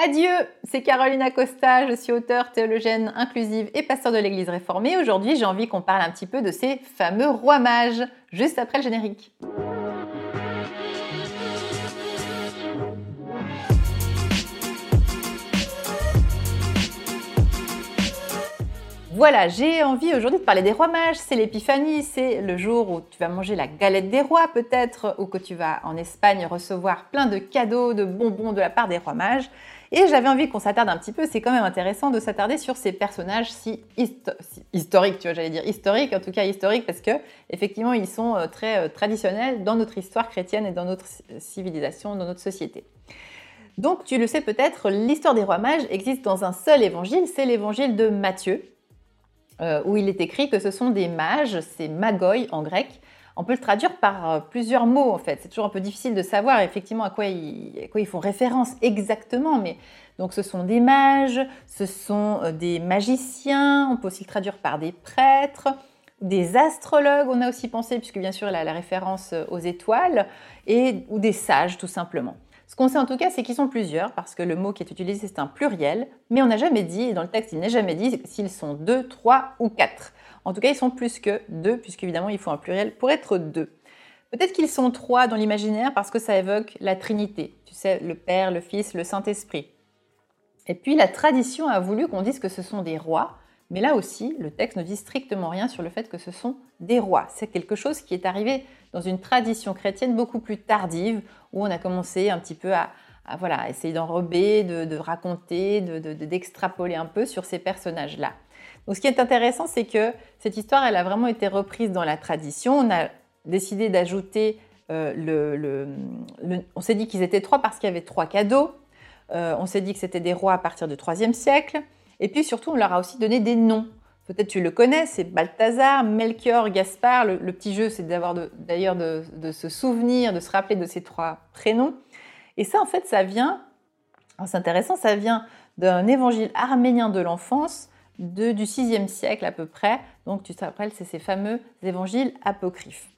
Adieu, c'est Caroline Acosta, je suis auteure, théologienne inclusive et pasteur de l'Église réformée. Aujourd'hui, j'ai envie qu'on parle un petit peu de ces fameux rois mages, juste après le générique. Voilà, j'ai envie aujourd'hui de parler des rois mages. C'est l'épiphanie, c'est le jour où tu vas manger la galette des rois peut-être, ou que tu vas en Espagne recevoir plein de cadeaux, de bonbons de la part des rois mages. Et j'avais envie qu'on s'attarde un petit peu, c'est quand même intéressant de s'attarder sur ces personnages si, historiques, tu vois, j'allais dire historiques, en tout cas historiques, parce que effectivement ils sont euh, très euh, traditionnels dans notre histoire chrétienne et dans notre civilisation, dans notre société. Donc tu le sais peut-être, l'histoire des rois mages existe dans un seul évangile, c'est l'évangile de Matthieu. Euh, où il est écrit que ce sont des mages, c'est magoi en grec. On peut le traduire par euh, plusieurs mots en fait. C'est toujours un peu difficile de savoir effectivement à quoi ils, font référence exactement, mais donc ce sont des mages, ce sont euh, des magiciens. On peut aussi le traduire par des prêtres, des astrologues. On a aussi pensé, puisque bien sûr il a la référence aux étoiles, et ou des sages tout simplement. Ce qu'on sait en tout cas, c'est qu'ils sont plusieurs, parce que le mot qui est utilisé, c'est un pluriel, mais on n'a jamais dit, et dans le texte, il n'est jamais dit s'ils sont deux, trois ou quatre. En tout cas, ils sont plus que deux, puisqu'évidemment, il faut un pluriel pour être deux. Peut-être qu'ils sont trois dans l'imaginaire parce que ça évoque la Trinité, tu sais, le Père, le Fils, le Saint-Esprit. Et puis la tradition a voulu qu'on dise que ce sont des rois, mais là aussi, le texte ne dit strictement rien sur le fait que ce sont des rois. C'est quelque chose qui est arrivé dans une tradition chrétienne beaucoup plus tardive, où on a commencé un petit peu à, voilà, essayer d'enrober, de, raconter, d'extrapoler un peu sur ces personnages-là. Donc ce qui est intéressant, c'est que cette histoire, elle a vraiment été reprise dans la tradition. On a décidé d'ajouter euh, le, On s'est dit qu'ils étaient trois parce qu'il y avait trois cadeaux. Euh, on s'est dit que c'était des rois à partir du IIIe siècle. Et puis surtout, on leur a aussi donné des noms. Peut-être tu le connais, c'est Balthazar, Melchior, Gaspard. Le, petit jeu, c'est d'avoir d'ailleurs de, se souvenir, de se rappeler de ces trois prénoms. Et ça, en fait, ça vient, c'est intéressant, ça vient d'un évangile arménien de l'enfance du 6e siècle à peu près. Donc tu te rappelles, c'est ces fameux évangiles apocryphes.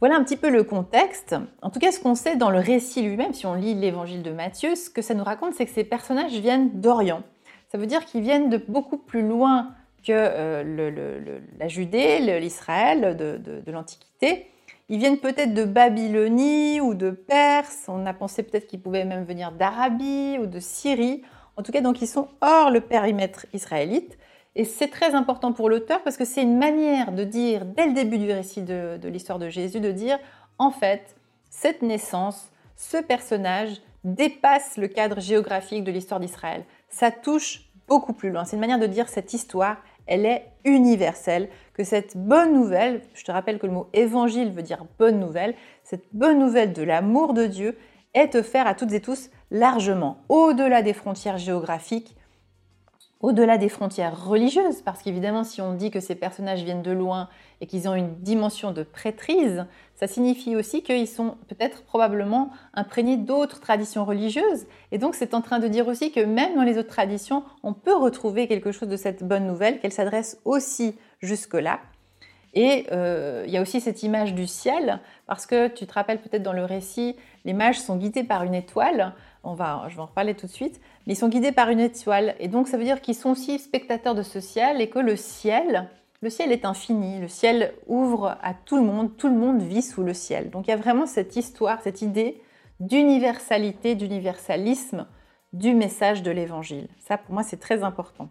Voilà un petit peu le contexte. En tout cas, ce qu'on sait dans le récit lui-même, si on lit l'évangile de Matthieu, ce que ça nous raconte, c'est que ces personnages viennent d'Orient. Ça veut dire qu'ils viennent de beaucoup plus loin que euh, la Judée, l'Israël de, l'Antiquité. Ils viennent peut-être de Babylonie ou de Perse. On a pensé peut-être qu'ils pouvaient même venir d'Arabie ou de Syrie. En tout cas, donc ils sont hors le périmètre israélite. Et c'est très important pour l'auteur parce que c'est une manière de dire, dès le début du récit de, l'histoire de Jésus, de dire, en fait, cette naissance, ce personnage dépasse le cadre géographique de l'histoire d'Israël ça touche beaucoup plus loin. C'est une manière de dire cette histoire, elle est universelle, que cette bonne nouvelle, je te rappelle que le mot évangile veut dire bonne nouvelle, cette bonne nouvelle de l'amour de Dieu est offerte à toutes et tous largement, au-delà des frontières géographiques, au-delà des frontières religieuses, parce qu'évidemment, si on dit que ces personnages viennent de loin et qu'ils ont une dimension de prêtrise, ça signifie aussi qu'ils sont peut-être probablement imprégnés d'autres traditions religieuses. Et donc, c'est en train de dire aussi que même dans les autres traditions, on peut retrouver quelque chose de cette bonne nouvelle, qu'elle s'adresse aussi jusque-là. Et euh, il y a aussi cette image du ciel, parce que tu te rappelles peut-être dans le récit, les mages sont guidés par une étoile. On va, je vais en reparler tout de suite. Mais ils sont guidés par une étoile. Et donc, ça veut dire qu'ils sont aussi spectateurs de ce ciel et que le ciel, le ciel est infini. Le ciel ouvre à tout le monde. Tout le monde vit sous le ciel. Donc, il y a vraiment cette histoire, cette idée d'universalité, d'universalisme du message de l'évangile. Ça, pour moi, c'est très important.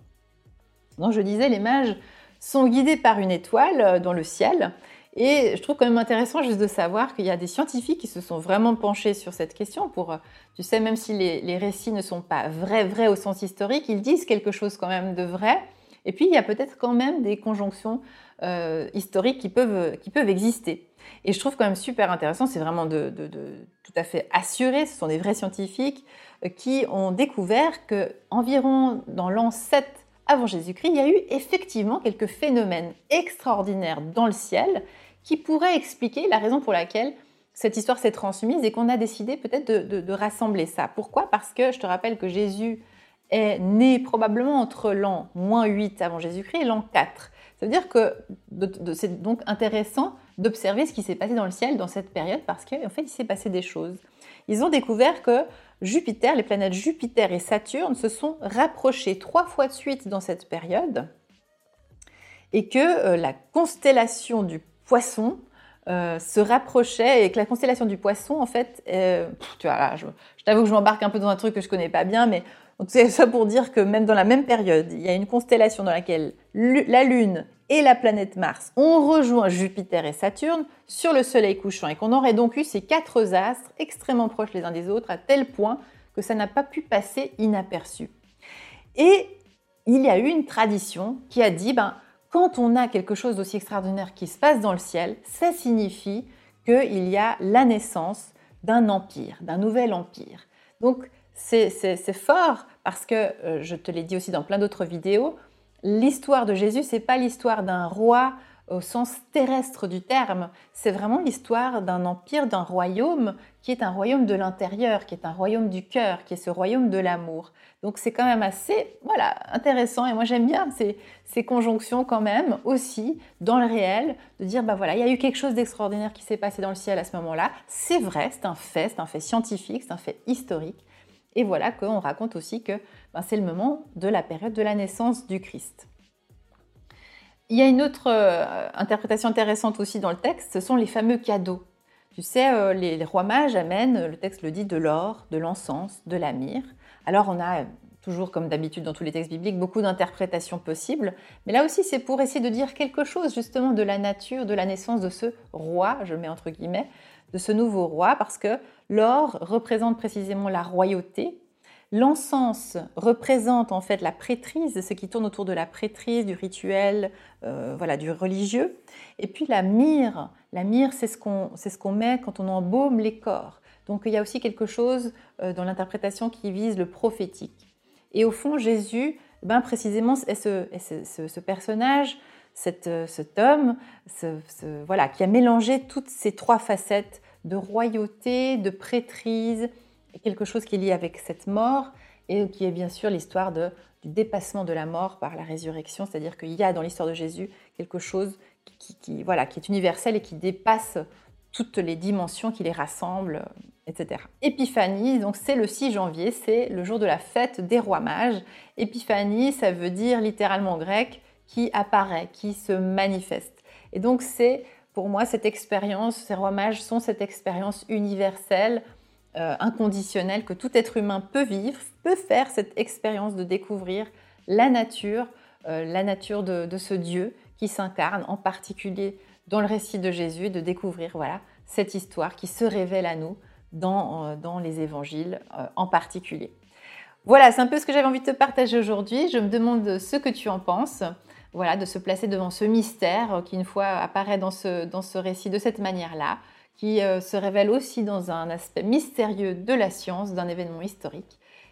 Donc, je disais, les mages sont guidés par une étoile euh, dans le ciel. Et je trouve quand même intéressant juste de savoir qu'il y a des scientifiques qui se sont vraiment penchés sur cette question pour, euh, tu sais, même si les, récits ne sont pas vrais, vrais au sens historique, ils disent quelque chose quand même de vrai. Et puis, il y a peut-être quand même des conjonctions euh, historiques qui peuvent, qui peuvent exister. Et je trouve quand même super intéressant, c'est vraiment de, tout à fait assuré, ce sont des vrais scientifiques qui ont découvert que environ dans l'an 7 avant Jésus-Christ, il y a eu effectivement quelques phénomènes extraordinaires dans le ciel qui pourraient expliquer la raison pour laquelle cette histoire s'est transmise et qu'on a décidé peut-être de, rassembler ça. Pourquoi? Parce que je te rappelle que Jésus est né probablement entre l'an moins 8 avant Jésus-Christ et l'an 4. Ça veut dire que c'est donc intéressant d'observer ce qui s'est passé dans le ciel dans cette période parce qu'en fait, il s'est passé des choses. Ils ont découvert que Jupiter, les planètes Jupiter et Saturne se sont rapprochés trois fois de suite dans cette période et que euh, la constellation du poisson euh, se rapprochait et que la constellation du poisson, en fait, euh, tu vois, là, je, t'avoue que je m'embarque un peu dans un truc que je connais pas bien, mais c'est ça pour dire que même dans la même période, il y a une constellation dans laquelle la Lune et la planète Mars ont rejoint Jupiter et Saturne sur le Soleil couchant et qu'on aurait donc eu ces quatre astres extrêmement proches les uns des autres à tel point que ça n'a pas pu passer inaperçu. Et il y a eu une tradition qui a dit, ben, quand on a quelque chose d'aussi extraordinaire qui se passe dans le ciel, ça signifie qu'il y a la naissance d'un empire, d'un nouvel empire. Donc c'est fort parce que, euh, je te l'ai dit aussi dans plein d'autres vidéos, l'histoire de Jésus, c'est pas l'histoire d'un roi au sens terrestre du terme, c'est vraiment l'histoire d'un empire, d'un royaume qui est un royaume de l'intérieur, qui est un royaume du cœur, qui est ce royaume de l'amour. Donc c'est quand même assez voilà, intéressant et moi j'aime bien ces, conjonctions quand même aussi dans le réel, de dire bah voilà, il y a eu quelque chose d'extraordinaire qui s'est passé dans le ciel à ce moment-là. C'est vrai, c'est un fait, c'est un fait scientifique, c'est un fait historique. Et voilà qu'on raconte aussi que ben, c'est le moment de la période de la naissance du Christ. Il y a une autre euh, interprétation intéressante aussi dans le texte, ce sont les fameux cadeaux. Tu sais, euh, les, rois mages amènent, le texte le dit, de l'or, de l'encens, de la myrrhe. Alors on a toujours comme d'habitude dans tous les textes bibliques, beaucoup d'interprétations possibles. Mais là aussi, c'est pour essayer de dire quelque chose justement de la nature, de la naissance de ce roi, je mets entre guillemets, de ce nouveau roi, parce que l'or représente précisément la royauté, L'encens représente en fait la prêtrise, ce qui tourne autour de la prêtrise, du rituel, euh, voilà, du religieux. Et puis la myrrhe, la myrrhe, c'est ce qu'on ce met quand on embaume les corps. Donc il y a aussi quelque chose euh, dans l'interprétation qui vise le prophétique. Et au fond, Jésus, ben précisément, est ce, ce, personnage, cet, euh, cet homme, voilà, qui a mélangé toutes ces trois facettes de royauté, de prêtrise, quelque chose qui est lié avec cette mort et qui est bien sûr l'histoire du dépassement de la mort par la résurrection, c'est-à-dire qu'il y a dans l'histoire de Jésus quelque chose qui, voilà, qui est universel et qui dépasse toutes les dimensions qui les rassemblent, etc. Épiphanie, donc c'est le 6 janvier, c'est le jour de la fête des rois mages. Épiphanie, ça veut dire littéralement en grec qui apparaît, qui se manifeste. Et donc c'est pour moi cette expérience, ces rois mages sont cette expérience universelle euh, inconditionnel que tout être humain peut vivre, peut faire cette expérience de découvrir la nature, euh, la nature de, ce Dieu qui s'incarne, en particulier dans le récit de Jésus, de découvrir voilà cette histoire qui se révèle à nous dans, euh, dans les évangiles en particulier. Voilà, c'est un peu ce que j'avais envie de te partager aujourd'hui. Je me demande ce que tu en penses. Voilà, de se placer devant ce mystère qui une fois apparaît dans ce, dans ce récit de cette manière-là qui euh, se révèle aussi dans un aspect mystérieux de la science, d'un événement historique